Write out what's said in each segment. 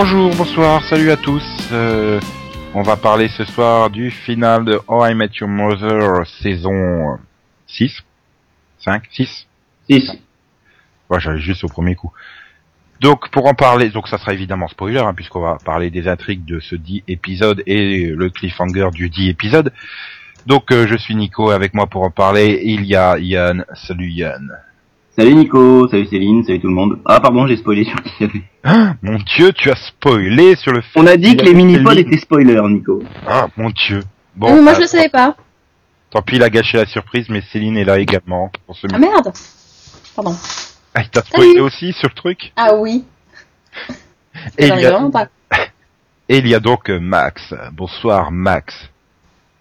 Bonjour, bonsoir, salut à tous. Euh, on va parler ce soir du final de How I Met Your Mother saison 6 5 6 6. Ouais, j'allais juste au premier coup. Donc pour en parler, donc ça sera évidemment spoiler hein, puisqu'on va parler des intrigues de ce dit épisode et le cliffhanger du dit épisode. Donc euh, je suis Nico avec moi pour en parler. Il y a Yann. Salut Yann. Salut Nico, salut Céline, salut tout le monde. Ah pardon, j'ai spoilé sur qui avait. Ah, mon Dieu, tu as spoilé sur le. On a dit que les mini-pods étaient spoilers, Nico. Ah mon Dieu. Bon. Moi je ah, le savais pas. Tant pis, il a gâché la surprise, mais Céline est là également pour ce. Ah merde. Pardon. Ah, il t'a spoilé Salut. aussi sur le truc? Ah oui. Et il, J'arrive y a, vraiment pas. et il y a donc euh, Max. Bonsoir Max.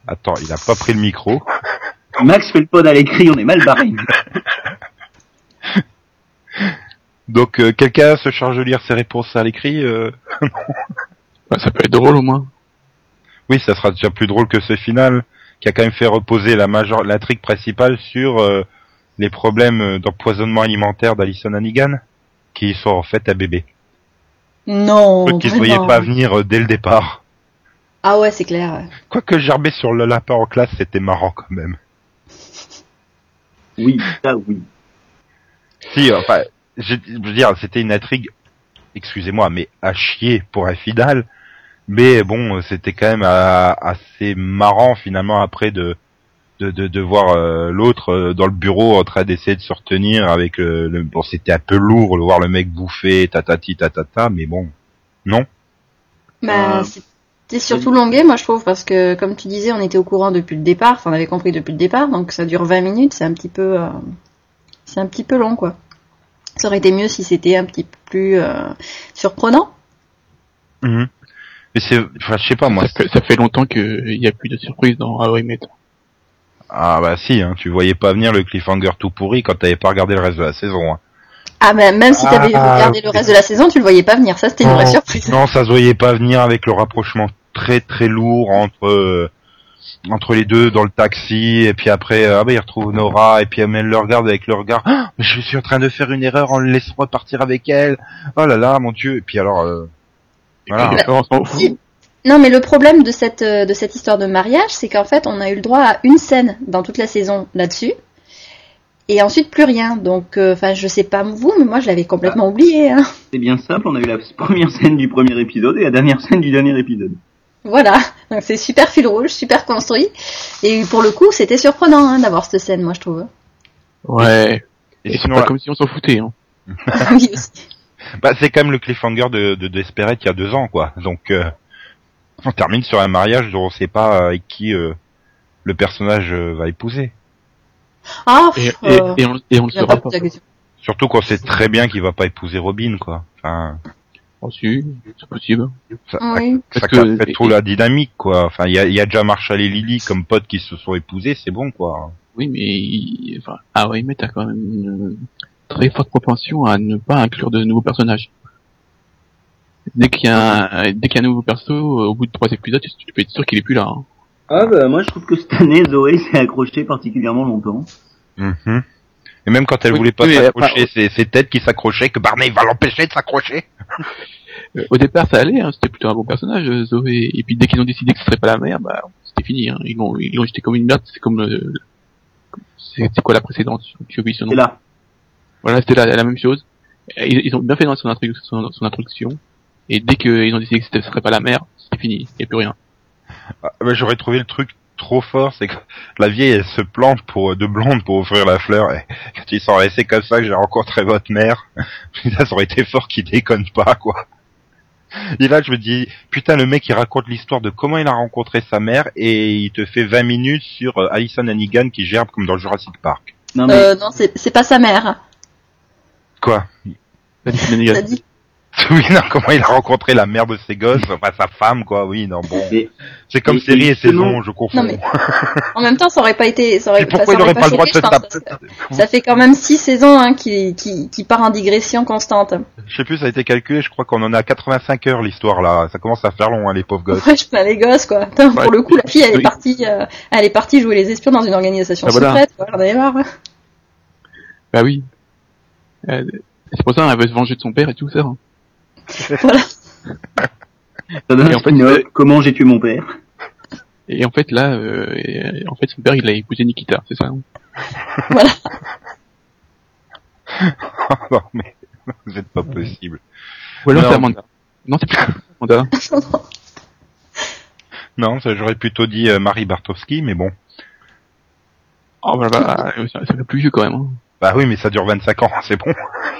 Attends, il a pas pris le micro. Max fait le pod à l'écrit, on est mal barré. Donc euh, quelqu'un se charge de lire ses réponses à l'écrit. euh, Bah, ça peut être drôle au moins. Oui, ça sera déjà plus drôle que ce final, qui a quand même fait reposer la majeure l'intrigue principale sur euh, les problèmes d'empoisonnement alimentaire d'Alison Hannigan, qui sont en fait un bébé. Non. Truc qu'ils ne voyaient pas venir euh, dès le départ. Ah ouais, c'est clair. Quoique gerber sur le lapin en classe, c'était marrant quand même. Oui, ça oui. Si, enfin, je, je veux dire, c'était une intrigue, excusez-moi, mais à chier pour un final. Mais bon, c'était quand même euh, assez marrant finalement après de de, de, de voir euh, l'autre euh, dans le bureau en train d'essayer de se retenir avec euh, le bon c'était un peu lourd de voir le mec bouffer tatati tatata mais bon non Bah, Euh, c'était surtout longué, moi je trouve, parce que comme tu disais, on était au courant depuis le départ, enfin on avait compris depuis le départ, donc ça dure 20 minutes, c'est un petit peu, euh, c'est un petit peu long quoi. Ça aurait été mieux si c'était un petit peu plus euh, surprenant. mais c'est enfin je sais pas moi ça, fait, ça fait longtemps qu'il n'y a plus de surprise dans How I Met. ah bah si hein, tu voyais pas venir le cliffhanger tout pourri quand t'avais pas regardé le reste de la saison hein. Ah bah même si t'avais Ah, regardé le reste de la saison, tu le voyais pas venir, ça c'était une vraie surprise. Non, ça se voyait pas venir avec le rapprochement très très lourd entre euh, entre les deux dans le taxi et puis après euh, ah bah il retrouve Nora et puis elle le regarde avec le regard Ah, mais je suis en train de faire une erreur en le laissant repartir avec elle oh là là mon dieu et puis alors euh, voilà. Si. Non, mais le problème de cette, euh, de cette histoire de mariage, c'est qu'en fait, on a eu le droit à une scène dans toute la saison là-dessus. Et ensuite, plus rien. Donc, euh, enfin, je sais pas vous, mais moi, je l'avais complètement oublié. Hein. C'est bien simple, on a eu la première scène du premier épisode et la dernière scène du dernier épisode. Voilà. Donc, c'est super fil rouge, super construit. Et pour le coup, c'était surprenant hein, d'avoir cette scène, moi, je trouve. Ouais. et sinon pas là, comme si on s'en foutait. Hein. oui, bah, c'est quand même le cliffhanger de de Desperate il y a deux ans quoi donc euh, on termine sur un mariage dont on sait pas avec qui euh, le personnage euh, va épouser Ah, Et, pff, et, euh, et on, et on le saura pas surtout qu'on sait très bien qu'il va pas épouser Robin quoi enfin Oh, si, c'est possible. ça, Oui. ça que- casse trop la dynamique quoi. Enfin il y a, il y a déjà Marshall et Lily comme potes qui se sont épousés, c'est bon quoi. Oui, mais enfin, How I Met a quand même une très forte propension à ne pas inclure de nouveaux personnages. Dès qu'il y a un, dès qu'il y a un nouveau perso, au bout de trois épisodes, tu, tu peux être sûr qu'il est plus là. hein. Ah bah moi je trouve que cette année Zoé s'est accrochée particulièrement longtemps. Mhm. Et même quand elle Oui, voulait pas oui, s'accrocher, enfin, c'est ses têtes qui s'accrochaient que Barney va l'empêcher de s'accrocher. Euh, Au départ, ça allait, hein, c'était plutôt un bon personnage, euh, Zoé. Et puis dès qu'ils ont décidé que ce serait pas la mère, bah, c'était fini. Hein. Ils l'ont, ils l'ont jeté comme une merde. C'est comme, euh, c'est, c'est quoi la précédente? J'ai oublié son nom. C'est là. Voilà, c'était la, la même chose. Ils, ils ont bien fait dans son, introdu- son, son introduction. Et dès qu'ils ont décidé que ce serait pas la mère, c'était fini. Il n'y a plus rien. Ah, mais J'aurais trouvé le truc trop fort, c'est que la vieille elle se plante pour de blonde pour offrir la fleur. Et quand ils sont restés comme ça que j'ai rencontré votre mère, ça aurait été fort qu'il déconne pas quoi. Et là je me dis putain le mec il raconte l'histoire de comment il a rencontré sa mère et il te fait 20 minutes sur euh, Alison Hannigan qui gerbe comme dans Jurassic Park. Non mais Euh, non, c'est c'est pas sa mère. Quoi? Oui, non, comment il a rencontré la mère de ses gosses, enfin sa femme, quoi, oui, non, bon. C'est comme mais- série et saison, je confonds. Non, mais- En même temps, ça aurait pas été. Ça aurait, pourquoi ça il aurait pas le droit de se taper Ça fait quand même six saisons hein, qui, qui, qui part en digression constante. Je sais plus, ça a été calculé, je crois qu'on en a 85 heures l'histoire là. Ça commence à faire long, hein, les pauvres gosses. Ouais, je plains les gosses, quoi. Ouais. Pour le coup, la fille, elle est partie, euh, elle est partie jouer les espions dans une organisation Ah, voilà. secrète. Quoi. Marre. Bah oui. Euh, c'est pour ça qu'elle veut se venger de son père et tout ça. hein. Voilà. Et en fait, euh, comment j'ai tué mon père. Et en fait, là, euh, et- en fait, son père, il a épousé Nikita, c'est ça hein non, mais vous êtes pas possible. Ou alors Non. c'est Amanda. Non, c'est plus Amanda. Non, ça, j'aurais plutôt dit euh, Marie Bartowski, mais bon. Oh, bah, bah, ça, ça fait plus vieux quand même. Hein. Bah oui, mais ça dure 25 ans, c'est bon.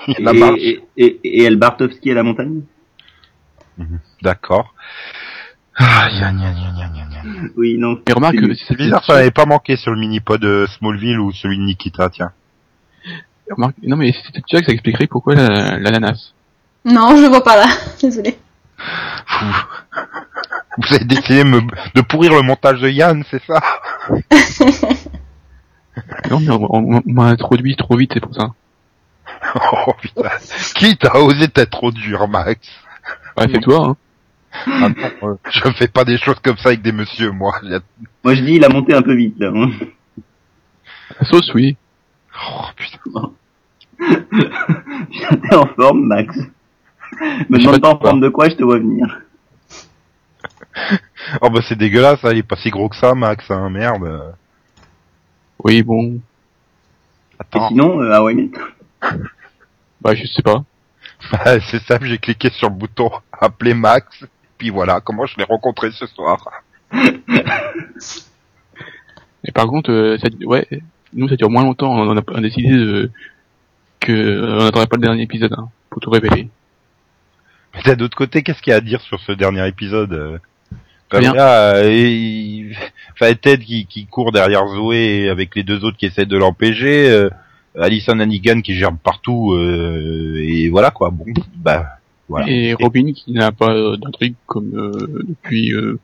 Il y a la Et, et, et, et El Bartovski à la montagne? D'accord. Ah, gna, gna, gna. Oui, non. Mais remarque, c'est- bizarre, ça n'avait pas manqué sur le mini-pod de Smallville ou celui de Nikita, tiens. remarque, non mais c'est déjà que ça expliquerait pourquoi la- l'ananas. Non, je vois pas là. Désolée. Vous, vous avez décidé me, de pourrir le montage de Yann, c'est ça? Non mais on, on- on m'a introduit trop vite, c'est pour ça. Oh putain. Qui t'a osé être trop dur, Max Ouais, c'est toi, hein. Euh, Je fais pas des choses comme ça avec des messieurs, moi. Moi je dis, il a monté un peu vite là. hein. La sauce, oui. Oh putain. Putain, T'es en forme, Max. Me Je sais demande pas pas de en forme de quoi, je te vois venir. Oh bah c'est dégueulasse, hein, il est pas si gros que ça, Max, hein, merde. Oui, bon. Et Attends. sinon, euh, ouais, mais... Bah, je sais pas. Bah, c'est simple, j'ai cliqué sur le bouton appeler Max, puis voilà, comment je l'ai rencontré ce soir. Et par contre, euh, ça, ouais, nous ça dure moins longtemps. On a, on a décidé de, que euh, on n'attendrait pas le dernier épisode hein, pour tout révéler. Mais d'un autre côté, qu'est-ce qu'il y a à dire sur ce dernier épisode euh? Comme là, euh, il... enfin, Ted qui, qui court derrière Zoé avec les deux autres qui essaient de l'empêcher, euh, Alison Hannigan qui gère partout, euh, et voilà quoi. Bon, bah voilà. Et Robin qui n'a pas euh, d'intrigue comme euh, depuis euh,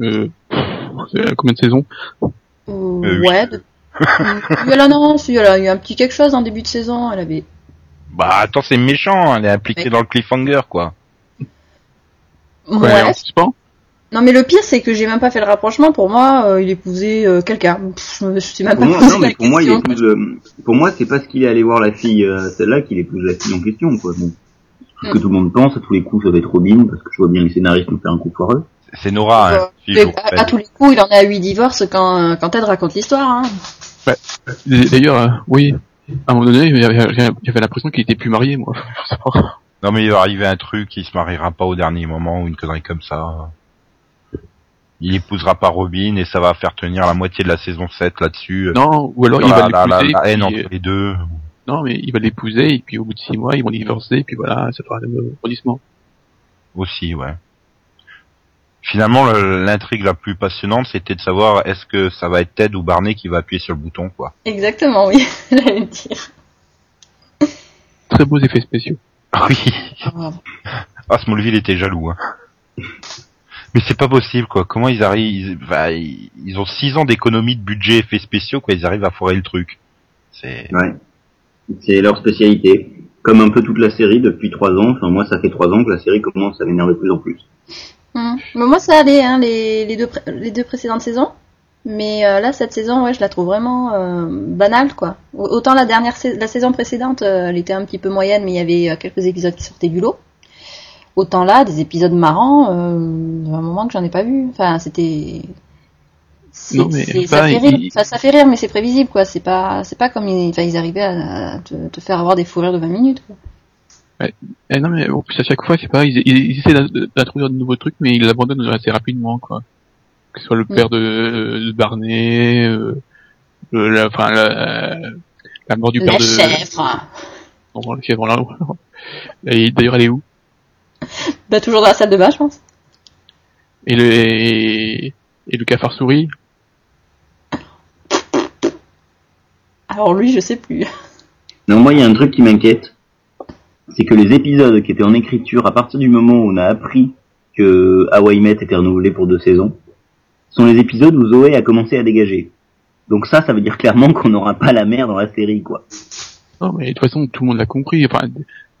euh, combien de saisons Euh, Euh, oui. ouais. de- Oui, elle a, eu un petit quelque chose en début de saison. Elle avait. Bah attends, c'est méchant, elle est impliquée Ouais. dans le cliffhanger quoi. Ouais. en suspens Non, mais le pire, c'est que j'ai même pas fait le rapprochement. Pour moi, euh, il épousait euh, quelqu'un. Pff, Je me suis même Pour pas moi, posé non, la mais pour moi, il question. épouse le... Pour moi, c'est parce qu'il est allé voir la fille, euh, celle-là, qu'il épouse la fille en question, quoi. Bon. Ce que Mm. tout le monde pense, à tous les coups, ça va être Robin, parce que je vois bien les scénaristes nous faire un coup foireux. C'est Nora, hein, Euh, si Mais je vous à, rappelle. à tous les coups, il en est à 8 divorces quand, euh, quand Ted raconte l'histoire. Hein. D'ailleurs, euh, oui, à un moment donné, j'avais j'avais l'impression qu'il était plus marié, moi. Non mais il va arriver un truc, il se mariera pas au dernier moment ou une connerie comme ça. Il épousera pas Robin et ça va faire tenir la moitié de la saison 7 là-dessus. non, ou alors il la, va la, la, l'épouser. la haine puis, entre euh, les deux. Non, mais il va l'épouser et puis au bout de six mois, ils vont divorcer et puis voilà, ça fera le rebondissement. Aussi, ouais. Finalement, le- l'intrigue la plus passionnante, c'était de savoir est-ce que ça va être Ted ou Barney qui va appuyer sur le bouton, quoi. Exactement, oui. J'allais le dire. Très beaux effets spéciaux. Oui. Ah, Ah, Smallville était jaloux, hein. Mais c'est pas possible, quoi. Comment ils arrivent ils, bah, ils, ils ont six ans d'économie de budget effets spéciaux, quoi. Ils arrivent à foirer le truc. C'est. Ouais. C'est leur spécialité. Comme un peu toute la série depuis trois ans. Enfin, moi, ça fait trois ans que la série commence à m'énerver de plus en plus. Hum. Mais moi, ça allait, hein, les, les, deux, pré- les deux précédentes saisons. Mais euh, là, cette saison, ouais, je la trouve vraiment euh, banale, quoi. Au- Autant la dernière, la saison précédente, euh, elle était un petit peu moyenne, mais il y avait euh, quelques épisodes qui sortaient du lot. Autant là, des épisodes marrants, euh, un moment que j'en ai pas vu. Enfin, c'était. Non, mais c'est- ça, fait rire, il- ça, ça fait rire, mais c'est prévisible, quoi. C'est pas, c'est pas comme ils, enfin, ils arrivaient à, à te, te faire avoir des fous rires de 20 minutes, quoi. Eh non, mais en plus, à chaque fois, c'est pareil, ils, ils essaient d'in- d'introduire de nouveaux trucs, mais ils l'abandonnent assez rapidement, quoi. Que ce soit le Mm. père de, de Barney, euh, le- la, enfin, la, la mort du père La de... chèvre. Bon, le chèvre, là. D'ailleurs, elle est où? Bah, toujours dans la salle de bain, je pense. et le, et, et le cafard souris Alors lui, je sais plus. Non, moi, il y a un truc qui m'inquiète. C'est que les épisodes qui étaient en écriture à partir du moment où on a appris que Hawaii Met était renouvelé pour deux saisons, sont les épisodes où Zoé a commencé à dégager. Donc ça, ça veut dire clairement qu'on n'aura pas la mère dans la série, quoi. Non, mais de toute façon, tout le monde l'a compris. Enfin,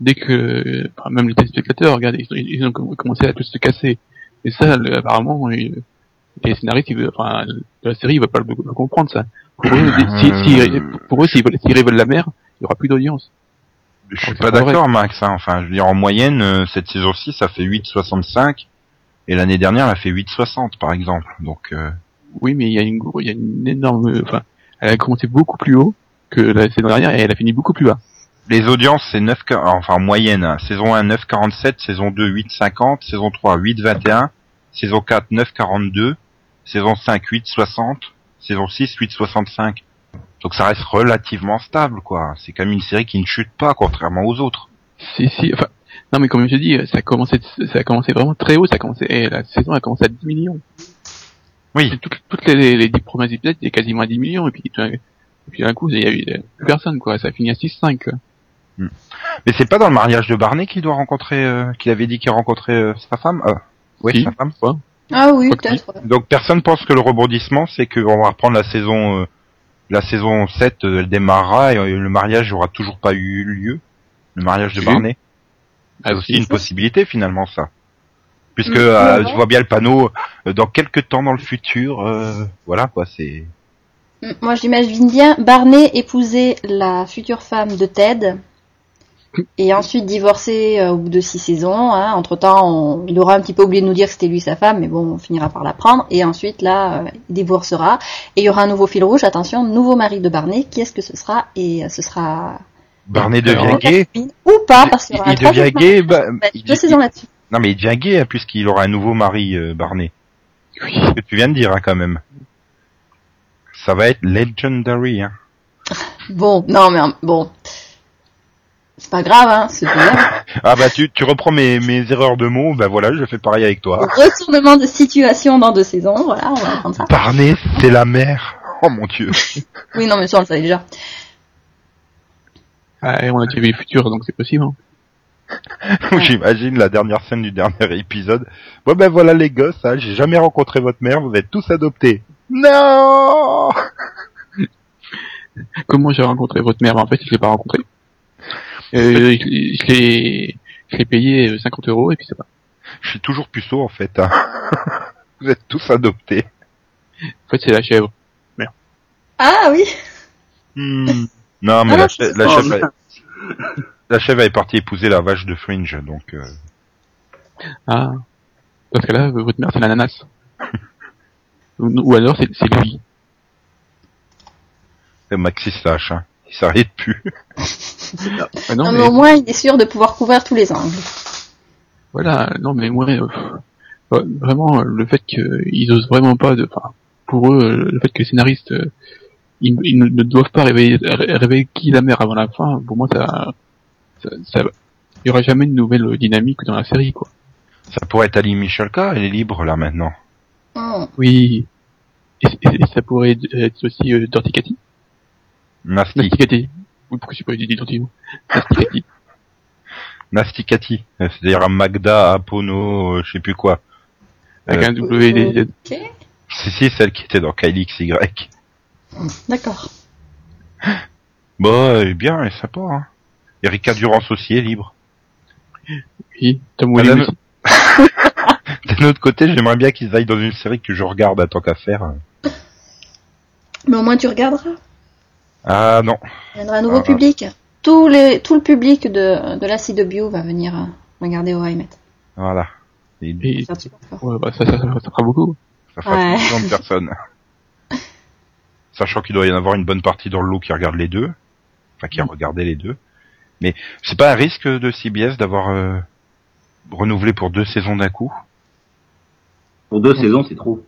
dès que, enfin, même les téléspectateurs, regardez, ils, ont- ils ont com- commencé à tous se casser. Et ça, le- apparemment, il- les scénaristes, ils enfin, de la série, ils veulent pas le, le comprendre, ça. Pour eux, si, si, pour eux, s'ils veulent, s'ils révèlent la mer, il y aura plus d'audience. Je suis pas d'accord, Max. hein. Enfin, je veux dire, en moyenne, euh, cette saison-ci, ça fait 8,65. Et l'année dernière, elle a fait 8,60, par exemple. Donc, euh, Oui, mais il y a une, il y a une énorme, enfin, elle a commencé beaucoup plus haut que la saison dernière et elle a fini beaucoup plus bas. Les audiences, c'est 9, enfin, en moyenne. hein. Saison 1, 9,47. Saison 2, 8,50. Saison 3, 8,21. Saison 4, 9,42. Saison 5, 8,60. Saison 6, 8,65. Donc ça reste relativement stable, quoi. C'est quand même une série qui ne chute pas, contrairement aux autres. Si, si, enfin, non, mais comme je te dis, ça a commencé, ça a commencé vraiment très haut, ça a commencé, et la saison a commencé à 10 millions. Oui. Toutes, les, les 10 premiers épisodes, c'était quasiment à 10 millions, et puis, et puis d'un coup, il y a eu plus personne, quoi, ça a fini à 6-5, quoi. Mais c'est pas dans le mariage de Barney qu'il doit rencontrer, euh, qu'il avait dit qu'il rencontrait euh, sa femme. Euh, oui, Si. sa femme. Ah oui, peut-être. ouais. Donc personne pense que le rebondissement, c'est qu'on va reprendre la saison, euh, la saison 7, euh, elle démarrera et euh, le mariage aura toujours pas eu lieu. Le mariage de Si. Barney. C'est Ah, aussi si. une possibilité finalement ça. Puisque Mm, euh, ouais. je vois bien le panneau euh, dans quelques temps dans le futur, euh, voilà quoi, c'est. Mm, Moi, j'imagine bien Barney épouser la future femme de Ted et ensuite divorcer euh, au bout de six saisons. Hein. Entre temps, il aura un petit peu oublié de nous dire que c'était lui sa femme, mais bon, on finira par l'apprendre. Et ensuite, là, euh, il divorcera et il y aura un nouveau fil rouge. Attention, nouveau mari de Barney. Qui est-ce que ce sera? Et euh, ce sera Barney devient gay? ou pas? Parce qu'il y Il, aura un il devient gay. bah, Bah, il- deux saisons là-dessus. Non mais il devient gay hein, puisqu'il aura un nouveau mari, euh, Barney. Oui. Ce que tu viens de dire hein, quand même. Ça va être legendary. Hein. Bon, non mais bon, c'est pas grave, hein. C'est. Ah bah tu, tu reprends mes, mes erreurs de mots, bah voilà, je fais pareil avec toi. Retournement de situation dans deux saisons. Voilà, on va prendre ça. Barney, c'est la mère. Oh mon dieu. Oui, non mais ça on le savait déjà. Ah, et on a déjà vu le futur, donc c'est possible, hein. J'imagine la dernière scène du dernier épisode. Bon ben voilà les gosses, hein, j'ai jamais rencontré votre mère, vous êtes tous adoptés. Non Comment j'ai rencontré votre mère? En fait, je l'ai pas rencontrée. Euh, je, l'ai, je l'ai payé euh, 50 euros, et puis c'est pas. Je suis toujours puceau en fait. hein. Vous êtes tous adoptés. En fait, c'est la chèvre. Ah oui. Hmm. Non mais Ah la, non, chè- c'est la ça. chèvre, elle- la chèvre est partie épouser la vache de Fringe, donc euh, Ah. Dans ce cas-là, votre mère, c'est l'ananas. ou, alors, c'est, c'est lui. Maxis sache, hein. il s'arrête plus. Ah non, Non, mais mais, au moins il est sûr de pouvoir couvrir tous les angles. voilà, non, mais moi, euh, ouais, vraiment, euh, le fait qu'ils osent vraiment pas de, enfin, pour eux, euh, le fait que les scénaristes, euh, ils, ils ne, doivent pas réveiller, ré- réveiller qui la mère avant la fin, pour moi, ça, ça, ça- il y aura jamais une nouvelle dynamique dans la série, quoi. Ça pourrait être Ali Michalka, elle est libre là maintenant. Hmm. Oui. Et, et- et ça pourrait être aussi euh. Nasty. Pourquoi j'ai pas. Nasty Cathy. Euh, C'est-à-dire un Magda, Apono, euh, je sais plus quoi. Avec Euh, un W, des- des- Ok. Si, si, celle qui était dans Kylie XY. D'accord. Bon, elle est bien, elle est sympa. Hein. Erika Durance aussi est libre. oui, Tom aussi. D'un autre côté, j'aimerais bien qu'ils aillent dans une série que je regarde à tant qu'à faire. Mais au moins tu regarderas. Ah non. Il viendra un nouveau Ah. public. Tout, les, tout le public de, de la CW va venir euh, regarder How I Met. Voilà. Et Et, ouais, bah, ça, ça, ça, ça fera beaucoup. ça fera Ouais. 100 de personnes. Sachant qu'il doit y en avoir une bonne partie dans le lot qui regarde les deux. Enfin, qui a regardé les deux. Mais c'est pas un risque de CBS d'avoir euh, renouvelé pour deux saisons d'un coup? Pour deux saisons, c'est trop.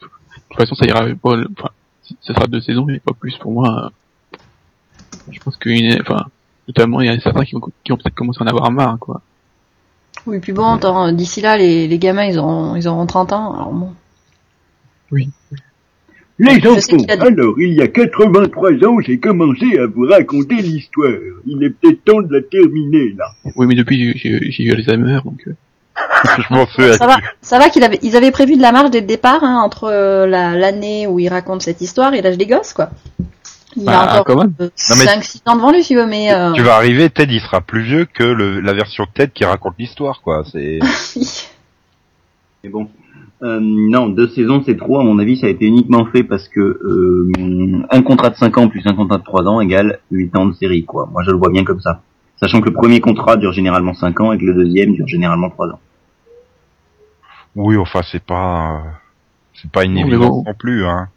De toute façon, ça ira enfin, ça sera deux saisons, mais pas plus pour moi. Je pense que, enfin, notamment, il y a certains qui vont, qui vont peut-être commencer à en avoir marre, quoi. Oui, puis bon, attends, d'ici là, les, les gamins, ils auront, ils auront 30 ans. Alors bon. Les Je sais enfants, dit- alors il y a 83 ans, j'ai commencé à vous raconter l'histoire. Il est peut-être temps de la terminer, là. Oui, mais depuis, j'ai j'ai eu Alzheimer, donc, euh, Je m'en fais Ça va, ça va qu'ils avaient, ils avaient prévu de la marge dès le départ, hein, entre euh, la- l'année où ils racontent cette histoire et l'âge des gosses, quoi. Il bah, a encore quand même. euh, Non, mais- 5-6 ans devant lui, si tu veux, mais... Euh... Tu vas arriver, Ted il sera plus vieux que le, la version Ted qui raconte l'histoire, quoi. C'est. Mais bon. Euh, non, deux saisons c'est trop. À mon avis, ça a été uniquement fait parce que euh, un contrat de 5 ans plus un contrat de 3 ans égale 8 ans de série, quoi. Moi, je le vois bien comme ça. Sachant que le premier contrat dure généralement 5 ans et que le deuxième dure généralement 3 ans. Oui, enfin, c'est pas, euh, c'est pas une évidence non plus, hein.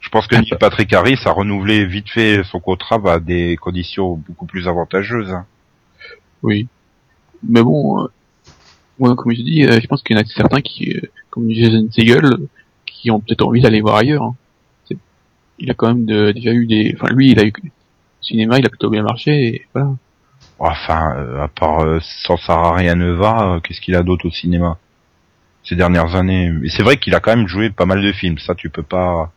Je pense que Neil Patrick Harris a renouvelé vite fait son contrat à des conditions beaucoup plus avantageuses. hein. Oui. Mais bon, euh, moi, comme je dis, euh, je pense qu'il y en a certains qui, euh, comme Jason Segel, qui ont peut-être envie d'aller voir ailleurs. hein. Il a quand même de- déjà eu des... Enfin, lui, il a eu... Le cinéma, il a plutôt bien marché, et voilà. Enfin, euh, à part euh, sans Sarah rien ne va, euh, qu'est-ce qu'il a d'autre au cinéma? Ces dernières années Et c'est vrai qu'il a quand même joué pas mal de films, ça tu peux pas.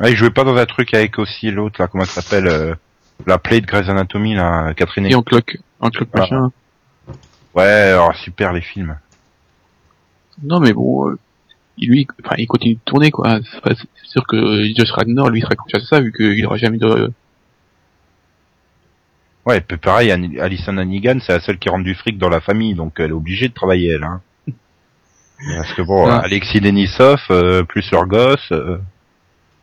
Ah, il jouait pas dans un truc avec aussi l'autre là, comment elle s'appelle euh, La play de Grey's Anatomy là, Catherine. Et en cloque, en cloque Ah. machin. Ouais, alors super les films. Non, mais bon, euh, il- lui, enfin, il continue de tourner, quoi. C'est sûr que Josh Radnor, lui, serait conscient de ça, vu qu'il aura jamais de... Ouais, puis pareil, Alison Hannigan, c'est la seule qui rentre du fric dans la famille, donc elle est obligée de travailler elle. Hein. Parce que bon, Ah. Alexis Denisov, euh, plus leur gosse, euh,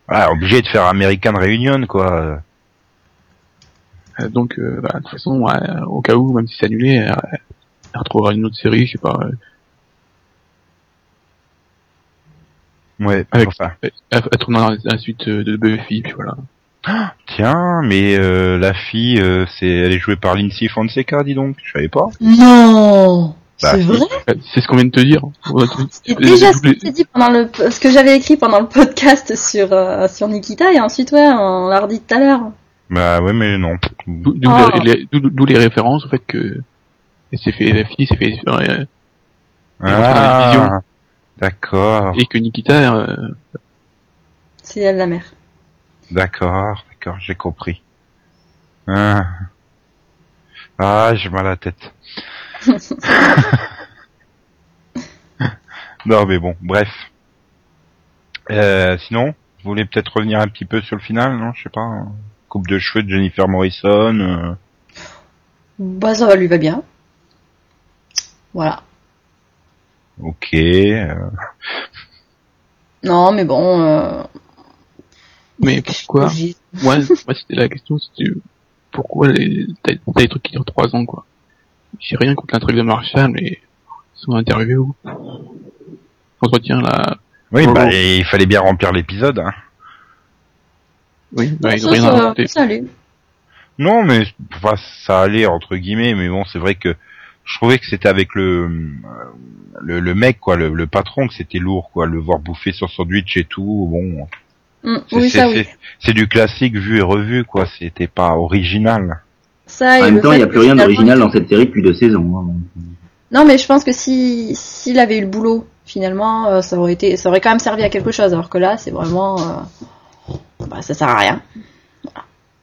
voilà, obligé de faire American Reunion quoi. Euh, donc, euh, bah, de toute façon, euh, au cas où, même si c'est annulé, elle, elle retrouvera une autre série, je sais pas. euh, Ouais, Avec- enfin. elle, elle tournera dans la suite de Buffy, puis voilà. Tiens, mais euh, la fille, euh, c'est, elle est jouée par Lindsay Fonseca, dis donc. Je savais pas. Non Bah, C'est vrai C'est ce qu'on vient de te dire. C'est euh, déjà je ce que j'ai dit pendant le, ce que j'avais écrit pendant le podcast sur, euh, sur Nikita, et ensuite, ouais, on l'a redit tout à l'heure. Bah ouais, mais non. D'où Ah. les, références au fait que elle s'est fait la fille s'est fait euh, Ah, d'accord, et que Nikita euh, C'est elle la mère. d'accord, d'accord, j'ai compris. Ah, ah j'ai mal à la tête. non mais bon, bref. Euh, sinon, vous voulez peut-être revenir un petit peu sur le final, non Je sais pas. hein. Coupe de cheveux de Jennifer Morrison. euh, Bah, ça va, lui va bien. Voilà. ok. euh, Non, mais bon, euh, mais pourquoi moi, moi c'était la question c'était pourquoi les t'as des trucs qui durent trois ans quoi j'ai rien contre l'intrigue de Marshall mais interviewés où? Entretien là Oui, Oh. bah il fallait bien remplir l'épisode. Hein. oui bah, ils ont ça, rien inventé. Non, mais enfin, ça allait entre guillemets, mais bon, c'est vrai que je trouvais que c'était avec le, le le mec quoi, le, le patron, que c'était lourd quoi, le voir bouffer son sandwich et tout. Bon, Mm, c'est oui, c'est- ça, oui. c'est- c'est du classique vu et revu quoi. C'était pas original. Ça, et En même temps, il n'y a plus rien d'original dans cette série depuis deux saisons. hein. Non, mais je pense que si s'il avait eu le boulot, finalement, euh, ça aurait été, ça aurait quand même servi à quelque chose. Alors que là, c'est vraiment, euh, bah, ça sert à rien.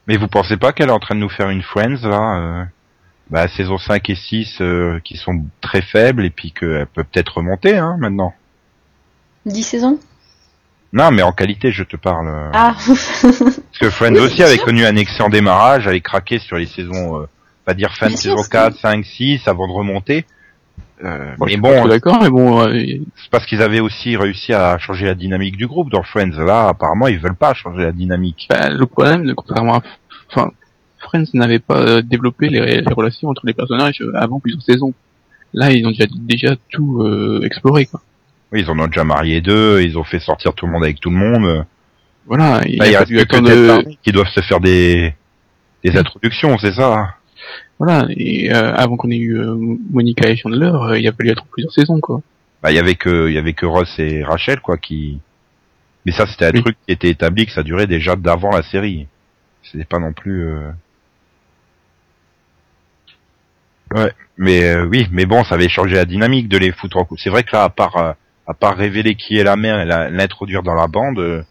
Mais vous pensez pas qu'elle est en train de nous faire une Friends là euh, bah, saison 5 et 6 euh, qui sont très faibles et puis qu'elle peut peut-être remonter hein, maintenant. 10 saisons? Non, mais en qualité, je te parle. euh, Ah, Parce que Friends Oui, aussi avait sûr. connu un excellent démarrage, avait craqué sur les saisons, euh, pas dire fin de saison c'est- 4, 5, 6 avant de remonter. Euh, je mais bon, d'accord mais bon euh, c'est parce qu'ils avaient aussi réussi à changer la dynamique du groupe dans Friends. Là, apparemment, ils veulent pas changer la dynamique. bah, le problème contrairement à enfin Friends n'avait pas euh, développé les, les relations entre les personnages avant plusieurs saisons là ils ont déjà déjà tout euh, exploré quoi Oui, ils en ont déjà marié deux, ils ont fait sortir tout le monde avec tout le monde. Là, voilà il il a euh, Barney qui doivent se faire des des introductions, c'est ça Voilà, et euh, avant qu'on ait eu euh, Monica et Chandler, euh, il a fallu attendre plusieurs saisons, quoi. Bah, il y avait que il y avait que Ross et Rachel quoi qui. Mais ça, c'était un Oui. truc qui était établi que ça durait déjà d'avant la série. C'était pas non plus. euh, Ouais, mais euh, oui, mais bon, ça avait changé la dynamique de les foutre en coup. C'est vrai que là, à part euh, à part révéler qui est la mère et l'introduire dans la bande, euh,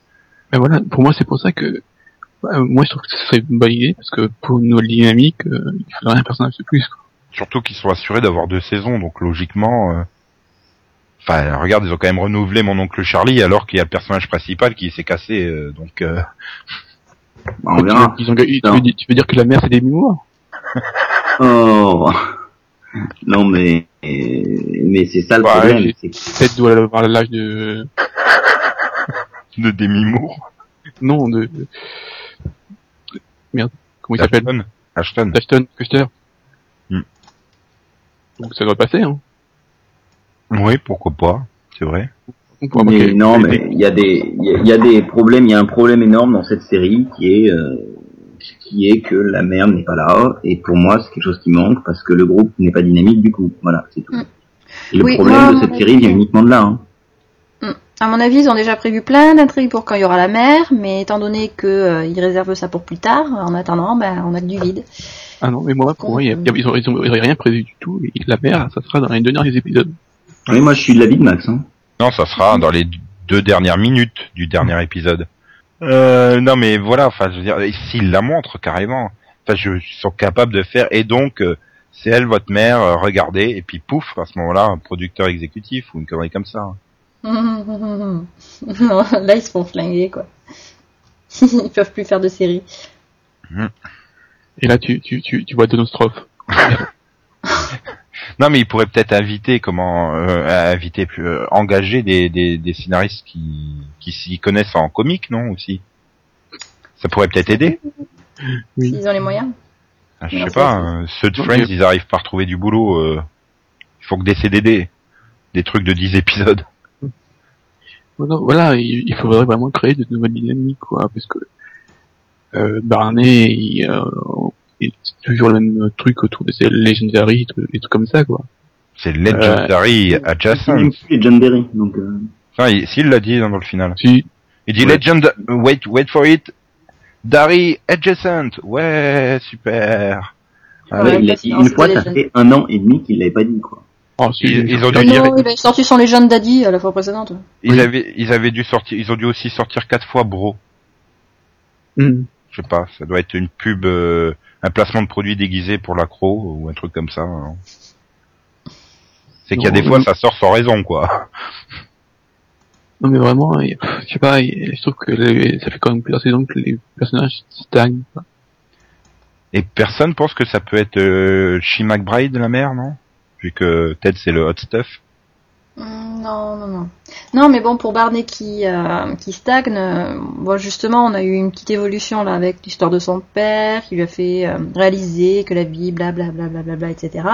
Mais voilà, pour moi, c'est pour ça que bah, moi, je trouve que ce serait une bonne idée, parce que pour une nouvelle dynamique, euh, il faudrait un personnage de plus. Quoi. surtout qu'ils sont assurés d'avoir deux saisons, donc logiquement. euh, Enfin, regarde, ils ont quand même renouvelé mon oncle Charlie alors qu'il y a le personnage principal qui s'est cassé, euh, donc. euh, Bah, on verra. Ils ont, ils- tu, veux, dire- tu veux dire que la mère, c'est des mémoires Oh. Non, mais mais c'est ça le Ouais, problème. j'ai- c'est que- Peut-être doit avoir l'âge de... De Demi Moore. Non, de... de- Merde, comment il s'appelle? Ashton. Ashton. Ashton Kutcher. Hmm. Donc ça doit passer, hein. Oui, pourquoi pas. C'est vrai. Mais non, mais il y a des il y y, a des problèmes. Il y a un problème énorme dans cette série qui est euh, qui est que la mère n'est pas là. Et pour moi, c'est quelque chose qui manque parce que le groupe n'est pas dynamique du coup. Voilà, c'est tout. Mm. Et le Oui, problème moi, de cette mon série avis, vient uniquement de là. Hein. À mon avis, ils ont déjà prévu plein d'intrigues pour quand il y aura la mer, mais étant donné que euh, réservent ça pour plus tard, en attendant, ben, on a du vide. Ah non, mais moi, pour moi, il y a- il y a- ils, ont rien prévu du tout. Et la mère, ça sera dans les deux derniers épisodes. Oui, moi je suis de l'avis de Max. Hein. Non, ça sera dans les deux dernières minutes du dernier épisode. Euh, non, mais voilà, enfin, je veux dire, s'ils la montrent carrément, enfin, je, ils sont capables de faire, et donc, euh, c'est elle, votre mère, euh, regardez, et puis pouf, à ce moment-là, un producteur exécutif ou une connerie comme ça. non, là, ils se font flinguer, quoi. ils peuvent plus faire de séries. Et là, tu, tu, tu, tu vois Donostrophe. Non, mais ils pourraient peut-être inviter, comment, euh, inviter, plus, euh, engager des, des, des scénaristes qui, qui s'y connaissent en comique, non, aussi? Ça pourrait peut-être aider. Oui. S'ils ont les moyens. Ah, Je Non, sais pas, euh, ceux de. Friends, ils arrivent pas à retrouver du boulot. Euh, il faut que des CDD, des trucs de 10 épisodes. Voilà, voilà, il, il faudrait vraiment créer de nouvelles dynamiques, quoi, parce que euh, Barney, il, euh, il- c'est toujours le même truc autour de ces Legendary, et tout comme ça, quoi. C'est Legendary C'est Adjacent. Legendary. Donc euh, Enfin, il- s'il l'a dit dans le final. Si, Il dit Ouais. Legend, wait, wait for it. Dari Adjacent. Ouais, super. Ah, Ouais, ouais, il l'a parce dit une fois, ça fait un an et demi qu'il l'avait pas dit quoi. oh, Ils- ils ont dû dire- non, il a sorti son Legend Daddy à la fois précédente. Ils Oui. avaient, ils avaient dû sortir, ils ont dû aussi sortir quatre fois Bro. Hmm. Je sais pas, ça doit être une pub, euh, un placement de produit déguisé pour l'accro ou un truc comme ça. hein. C'est qu'il y a des fois ça sort sans raison quoi. Non, mais vraiment, je sais pas, je trouve que les- ça fait quand même plusieurs saisons que les personnages stagnent. quoi. Et personne pense que ça peut être euh, She McBride la mère, non? Vu que Ted c'est le hot stuff. Hmm, Non, non, non. Non, mais bon, pour Barney qui, euh, qui stagne, euh, bon, justement, on a eu une petite évolution là avec l'histoire de son père, qui lui a fait euh, réaliser que la vie, blablabla, bla, bla, bla, etc.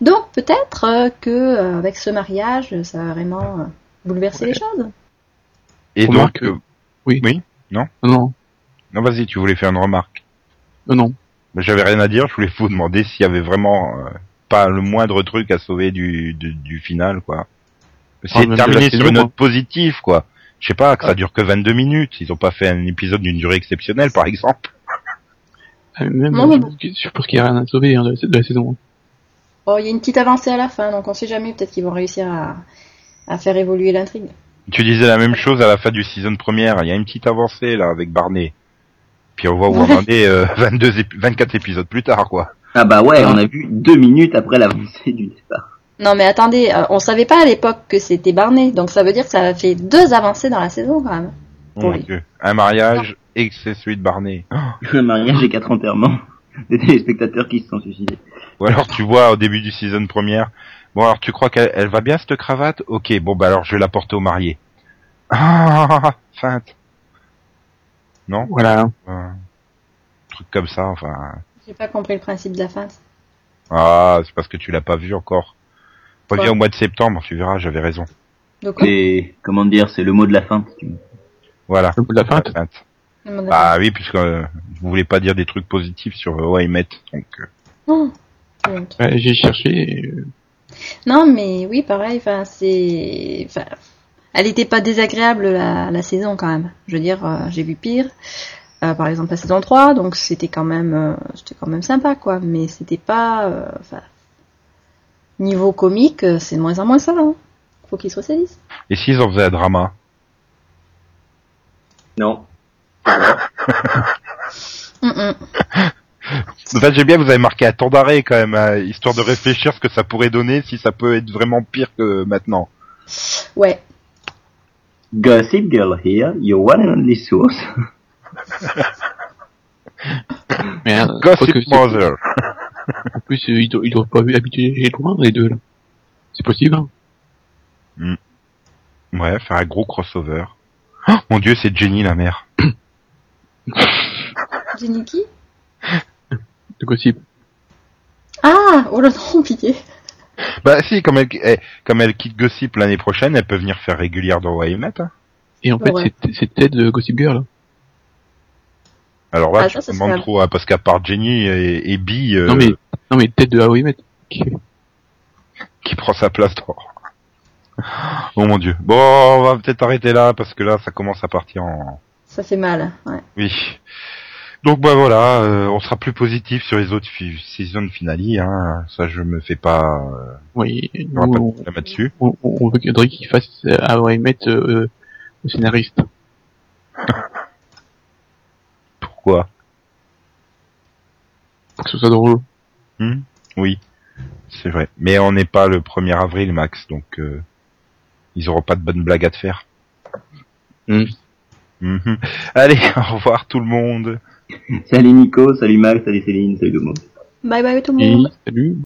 Donc, peut-être euh, que euh, avec ce mariage, ça va vraiment euh, bouleverser Ouais. les choses. Et Remarque, donc, euh, oui. Oui, Non, non, non vas-y, tu voulais faire une remarque. non, non. Mais J'avais rien à dire, je voulais vous demander s'il y avait vraiment euh, pas le moindre truc à sauver du, du, du final, quoi. C'est Ah, même de terminé la sur une hein. note positive, quoi. Je sais pas, que ça Ah. dure que 22 minutes. Ils ont pas fait un épisode d'une durée exceptionnelle, par exemple. Euh, Même, Non, je, je pense qu'il y a rien à sauver hein, de, la- de la saison. Oh, il y a une petite avancée à la fin, donc on sait jamais, peut-être qu'ils vont réussir à, à faire évoluer l'intrigue. Tu disais la même chose à la fin du season première. Il y a une petite avancée, là, avec Barney. Puis on voit où on en est euh, 22 épi- 24 épisodes plus tard, quoi. Ah bah ouais, Ah. on a vu deux minutes après l'avancée du départ. Non, mais attendez, euh, on savait pas à l'époque que c'était Barney, donc ça veut dire que ça a fait deux avancées dans la saison quand même. Mon. Dieu. Un mariage et que c'est celui de Barney. Un mariage et quatre enterrements. Des téléspectateurs qui se sont suicidés. Ou alors tu vois au début du season première, bon alors tu crois qu'elle elle va bien cette cravate? Ok, bon bah alors je vais la porter au marié. Ah, feinte. Non? Voilà. Un truc comme ça, enfin... J'ai pas compris le principe de la fin. Ah, c'est parce que tu l'as pas vu encore. Reviens au mois de septembre, tu verras, j'avais raison. Donc, C'est, comment dire, c'est le mot de la veux. Voilà. Le bout de la feinte. on a- Bah oui, puisque euh, vous voulez pas dire des trucs positifs sur euh, donc... euh, Oh. Ouais, j'ai cherché. euh, Non, mais oui, pareil, enfin, c'est. Enfin, elle était pas désagréable la, la saison quand même. Je veux dire, euh, j'ai vu pire. Euh, par exemple, la saison 3, donc c'était quand même, euh, c'était quand même sympa, quoi. Mais c'était pas, euh, enfin, niveau comique, euh, c'est de moins en moins ça, hein. Faut qu'ils se ressaisissent. Et s'ils en faisaient un drama? Non. Hum. Enfin, j'ai bien, vous avez marqué un temps d'arrêt quand même, hein, histoire de réfléchir ce que ça pourrait donner si ça peut être vraiment pire que maintenant. Ouais. Gossip Girl here, your one and only source. Mais, euh, Gossip Mother. En plus, euh, ils, do- ils doivent pas habituer les loin, les deux, là. C'est possible, hein. Ouais, faire un gros crossover. Oh, mon dieu, c'est Jenny la mère. Jenny qui? De gossip. Ah Oh là non, pitié. Bah si, comme elle, eh, comme elle quitte Gossip l'année prochaine, elle peut venir faire régulière dans Waymet. Hein. Et en fait, Ouais. c'est c'est Ted de Gossip Girl. Alors là, Ah, tu ça, ça te demandes trop, hein, parce qu'à part Jenny et, et Bee, euh, Non mais, non mais Ted de How I Met. Qui- qui prend sa place dans... Oh mon dieu. Bon, on va peut-être arrêter là, parce que là, ça commence à partir en... Ça fait mal. Ouais. Oui. Donc bah voilà, euh, on sera plus positif sur les autres fi- season finale, hein. Ça, je me fais pas... euh, Oui, nous, pas de on, problème là-dessus. on, on veut que Drake fasse euh, I Met euh, le scénariste. Pourquoi Pour que ce soit drôle. Hmm Oui, c'est vrai. Mais on n'est pas le 1er avril, Max, donc euh, ils auront pas de bonnes blagues à te faire. Hmm. Mhm. Allez, au revoir tout le monde. Salut Nico, salut Max, salut Céline, salut Gomo. Bye bye tout le Et monde. salut.